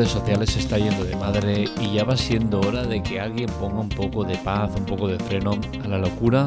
redes sociales está yendo de madre y ya va siendo hora de que alguien ponga un poco de paz, un poco de freno a la locura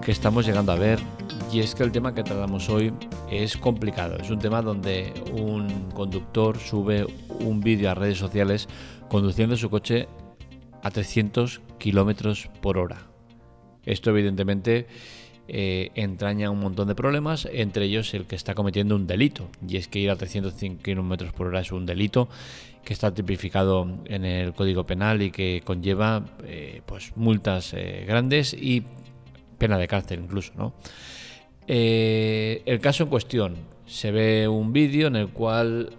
que estamos llegando a ver. Y es que el tema que tratamos hoy es complicado. Es un tema donde un conductor sube un vídeo a redes sociales conduciendo su coche a 300 kilómetros por hora. Esto evidentemente eh, entraña un montón de problemas, entre ellos el que está cometiendo un delito. Y es que ir a 305 km por hora es un delito que está tipificado en el Código Penal y que conlleva eh, pues multas eh, grandes y pena de cárcel incluso. el caso en cuestión, se ve un vídeo en el cual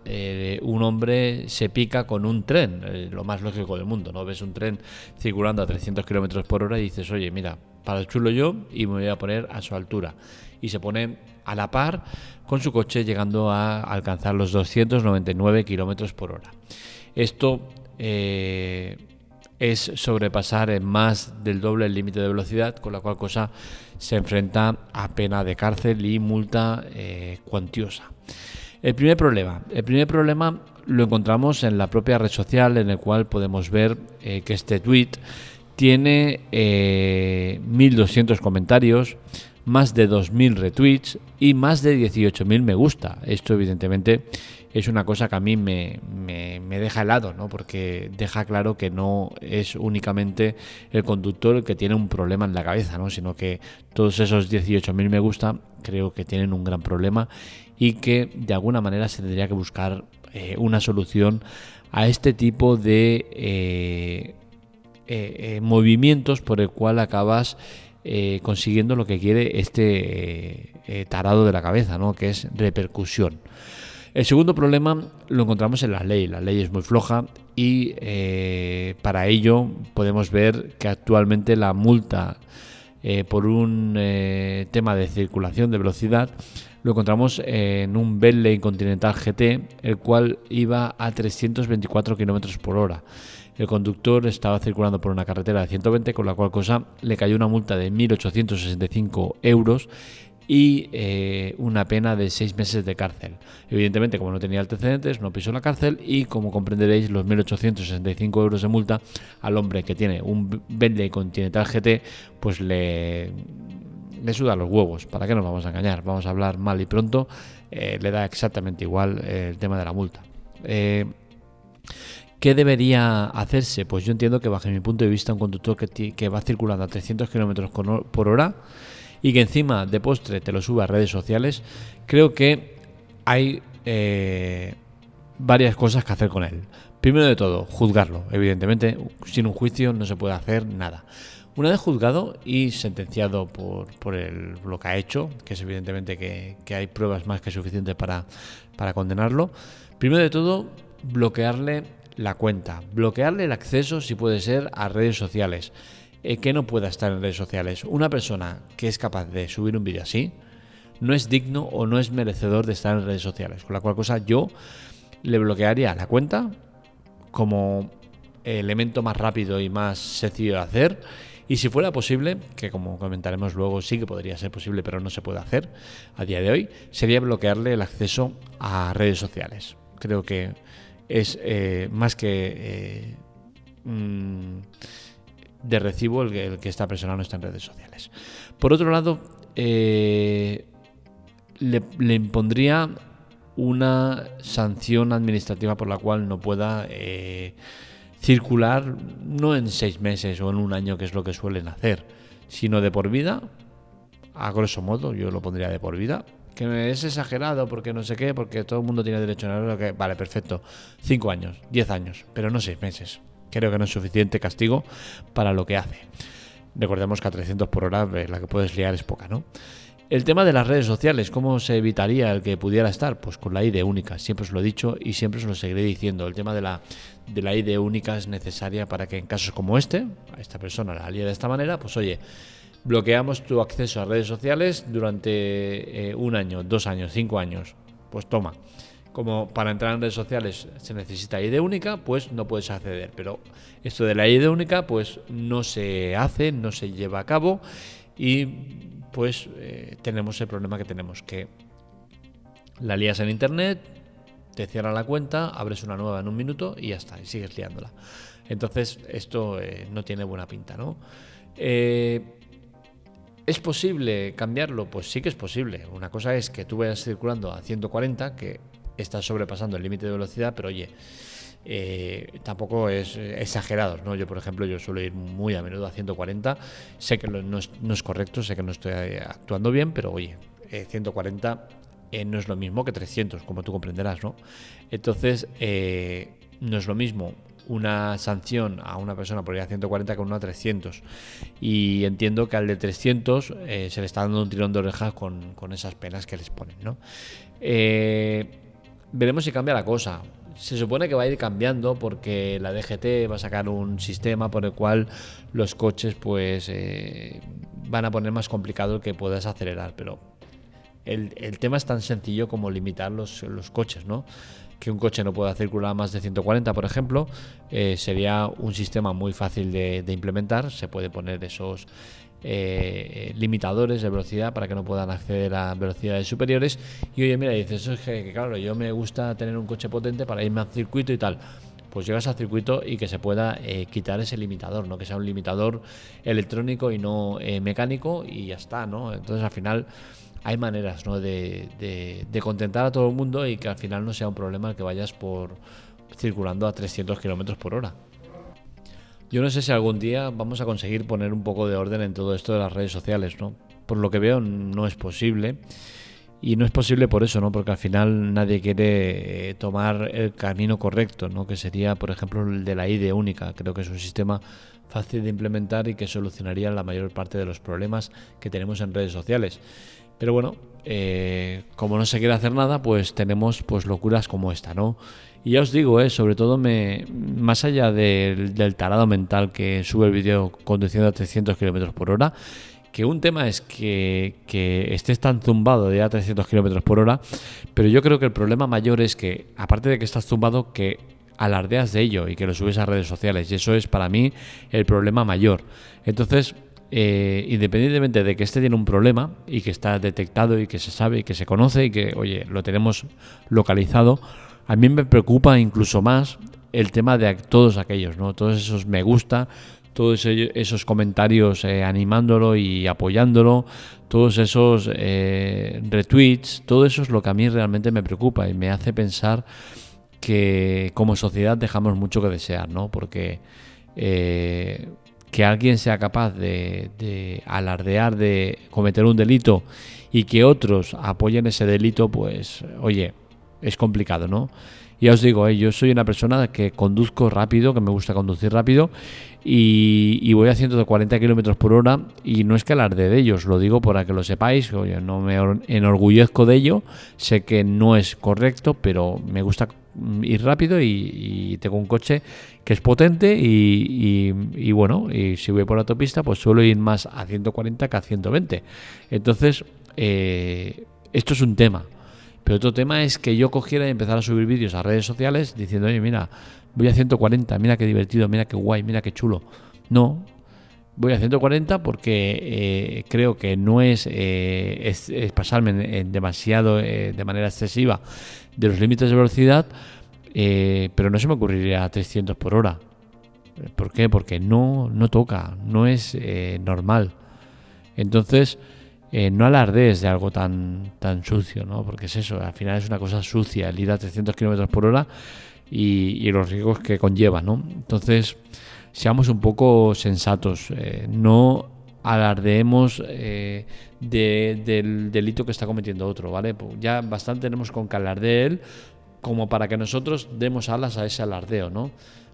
un hombre se pica con un tren, lo más lógico del mundo, ¿no? Ves un tren circulando a 300 km por hora y dices, oye, mira, para el chulo yo y me voy a poner a su altura. Y se pone a la par con su coche llegando a alcanzar los 299 kilómetros por hora. Esto eh, es sobrepasar en más del doble el límite de velocidad, con la cual cosa se enfrenta a pena de cárcel y multa eh, cuantiosa. El primer problema, el primer problema lo encontramos en la propia red social, en el cual podemos ver eh, que este tweet tiene 1.200 eh, comentarios, más de 2.000 retweets y más de 18.000 me gusta. Esto evidentemente es una cosa que a mí me, deja helado, ¿no? porque deja claro que no es únicamente el conductor el que tiene un problema en la cabeza, ¿no? sino que todos esos 18.000 me gusta creo que tienen un gran problema y que de alguna manera se tendría que buscar eh, una solución a este tipo de eh, eh, eh, movimientos por el cual acabas eh, consiguiendo lo que quiere este tarado de la cabeza, ¿no? que es repercusión. El segundo problema lo encontramos en la ley. La ley es muy floja y para ello podemos ver que actualmente la multa por un tema de circulación de velocidad lo encontramos en un Bentley Continental GT, el cual iba a 324 km por hora. El conductor estaba circulando por una carretera de 120, con la cual cosa le cayó una multa de 1.865 euros y eh, una pena de seis meses de cárcel. Evidentemente, como no tenía antecedentes, no pisó la cárcel y, como comprenderéis, los 1.865 euros de multa al hombre que tiene un Bentley Continental GT, pues le, le suda los huevos. ¿Para qué nos vamos a engañar? Vamos a hablar mal y pronto. Eh, le da exactamente igual el tema de la multa. ¿Qué debería hacerse? Pues yo entiendo que bajo mi punto de vista un conductor que, va circulando a 300 km por hora y que encima de postre te lo sube a redes sociales, creo que hay eh, varias cosas que hacer con él. Primero de todo, juzgarlo. Evidentemente, sin un juicio no se puede hacer nada. Una vez juzgado y sentenciado por, lo que ha hecho, que es evidentemente que, hay pruebas más que suficientes para condenarlo, primero de todo, bloquearle la cuenta, bloquearle el acceso si puede ser a redes sociales, eh, que no pueda estar en redes sociales. Una persona que es capaz de subir un vídeo así no es digno o no es merecedor de estar en redes sociales, con la cual cosa yo le bloquearía la cuenta como elemento más rápido y más sencillo de hacer. Y si fuera posible, que como comentaremos luego sí que podría ser posible, pero no se puede hacer a día de hoy, sería bloquearle el acceso a redes sociales. Creo que es eh, más que eh, mm, de recibo el que, esta persona no está en redes sociales. Por otro lado, eh, le, impondría una sanción administrativa por la cual no pueda circular no en seis meses o en un año, que es lo que suelen hacer, sino de por vida, a grosso modo, yo lo pondría de por vida, que es exagerado porque no sé qué, porque todo el mundo tiene derecho a lo que vale, perfecto, cinco años, diez años, pero no seis meses. Creo que no es suficiente castigo para lo que hace. Recordemos que a 300 por hora eh, la que puedes liar es poca, ¿no? El tema de las redes sociales, ¿cómo se evitaría el que pudiera estar? Pues con la ID única, siempre os lo he dicho y siempre os lo seguiré diciendo. El tema de la, de la ID única es necesaria para que en casos como este, a esta persona la lía de esta manera, pues oye, bloqueamos tu acceso a redes sociales durante eh, un año, dos años, cinco años. Pues toma. Como para entrar en redes sociales se necesita ID única, pues no puedes acceder. Pero esto de la ID única, pues no se hace, no se lleva a cabo y pues eh, tenemos el problema que tenemos, que la lías en internet, Te cierra la cuenta, abres una nueva en un minuto y ya está, y sigues liándola. Entonces, esto eh, no tiene buena pinta, ¿no? Eh, ¿Es posible cambiarlo? Pues sí que es posible. Una cosa es que tú vayas circulando a 140, que estás sobrepasando el límite de velocidad, pero oye, eh, tampoco es exagerado. ¿no? Yo, por ejemplo, yo suelo ir muy a menudo a 140. Sé que no, es, correcto, sé que no estoy actuando bien, pero oye, 140 no es lo mismo que 300, como tú comprenderás, ¿no? Entonces, no es lo mismo una sanción a una persona por ir a 140 con una a 300. Y entiendo que al de 300 eh, se le está dando un tirón de orejas con, esas penas que les ponen. ¿no? Eh, veremos si cambia la cosa. Se supone que va a ir cambiando porque la DGT va a sacar un sistema por el cual los coches pues eh, van a poner más complicado que puedas acelerar, pero el, tema es tan sencillo como limitar los, los coches, ¿no? que un coche no pueda circular más de 140, por ejemplo, eh, sería un sistema muy fácil de, implementar. Se puede poner esos eh, limitadores de velocidad para que no puedan acceder a velocidades superiores. Y oye, mira, dices, eso es que, claro, yo me gusta tener un coche potente para irme al circuito y tal. Pues llegas al circuito y que se pueda eh, quitar ese limitador, ¿no? Que sea un limitador electrónico y no mecánico y ya está, ¿no? Entonces al final hay maneras ¿no? de, contentar a todo el mundo y que al final no sea un problema que vayas por circulando a 300 kilómetros por hora. Yo no sé si algún día vamos a conseguir poner un poco de orden en todo esto de las redes sociales, ¿no? Por lo que veo no es posible. Y no es posible por eso, ¿no? Porque al final nadie quiere eh, tomar el camino correcto, ¿no? Que sería, por ejemplo, el de la ID única. Creo que es un sistema fácil de implementar y que solucionaría la mayor parte de los problemas que tenemos en redes sociales. Pero bueno, eh, como no se quiere hacer nada, pues tenemos pues locuras como esta, ¿no? Y ya os digo, eh, sobre todo me, más allá del, tarado mental que sube el vídeo conduciendo a 300 km por hora, que un tema es que, que estés tan zumbado de a 300 km por hora, pero yo creo que el problema mayor es que, aparte de que estás zumbado, que alardeas de ello y que lo subes a redes sociales. Y eso es para mí el problema mayor. Entonces, eh, independientemente de que este tiene un problema y que está detectado y que se sabe y que se conoce y que, oye, lo tenemos localizado, a mí me preocupa incluso más el tema de todos aquellos, ¿no? Todos esos me gusta, todos esos comentarios eh, animándolo y apoyándolo, todos esos eh, retweets, todo eso es lo que a mí realmente me preocupa y me hace pensar que como sociedad dejamos mucho que desear, ¿no? Porque que alguien sea capaz de, alardear de cometer un delito y que otros apoyen ese delito, pues oye, es complicado, ¿no? Ya os digo, eh, yo soy una persona que conduzco rápido, que me gusta conducir rápido y, voy a 140 kilómetros por hora y no es que alarde de ellos, lo digo para que lo sepáis, oye, no me enorgullezco de ello, sé que no es correcto, pero me gusta ir rápido y, tengo un coche que es potente y, bueno, y si voy por la autopista pues suelo ir más a 140 que a 120. Entonces, eh, esto es un tema. Pero otro tema es que yo cogiera y empezara a subir vídeos a redes sociales diciendo, oye, mira, voy a 140, mira qué divertido, mira qué guay, mira qué chulo. No, voy a 140 porque eh, creo que no es, eh, pasarme demasiado, de manera excesiva de los límites de velocidad, eh, pero no se me ocurriría a 300 por hora. ¿Por qué? Porque no, no toca, no es eh, normal. Entonces, eh, no alardees de algo tan, tan sucio, ¿no? Porque es eso, al final es una cosa sucia el ir a 300 kilómetros por hora y, los riesgos que conlleva, ¿no? Entonces, seamos un poco sensatos, no alardeemos eh, del delito que está cometiendo otro, ¿vale? Pues ya bastante tenemos con que alardee él como para que nosotros demos alas a ese alardeo, ¿no?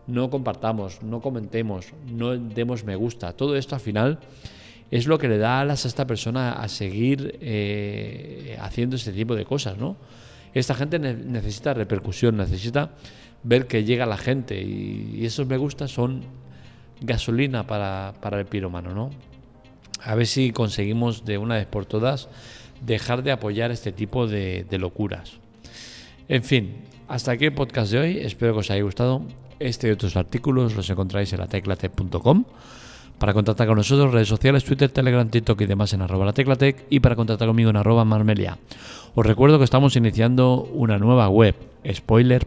No compartamos, no comentemos, no demos me gusta. Todo esto al final es lo que le da alas a esta persona a seguir eh, haciendo este tipo de cosas, ¿no? Esta gente necesita repercusión, necesita ver que llega la gente y, esos me gusta son gasolina para, el piromano, ¿no? a ver si conseguimos de una vez por todas dejar de apoyar este tipo de, locuras. En fin, hasta aquí el podcast de hoy. Espero que os haya gustado. Este y otros artículos los encontráis en la teclatec.com. Para contactar con nosotros, redes sociales, Twitter, Telegram, TikTok y demás en arroba la teclatec y para contactar conmigo en arroba marmelia. Os recuerdo que estamos iniciando una nueva web, spoiler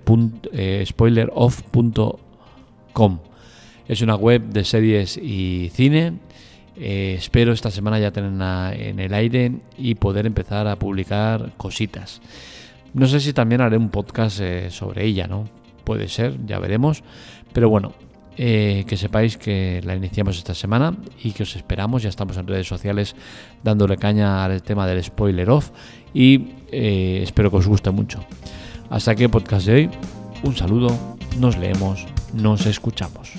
eh, spoileroff.com. Es una web de series y cine. Eh, espero esta semana ya tenerla en el aire y poder empezar a publicar cositas. No sé si también haré un podcast eh, sobre ella, ¿no? Puede ser, ya veremos. Pero bueno, eh, que sepáis que la iniciamos esta semana y que os esperamos. Ya estamos en redes sociales dándole caña al tema del spoiler off y eh, espero que os guste mucho. Hasta aquí el podcast de hoy. Un saludo, nos leemos, nos escuchamos.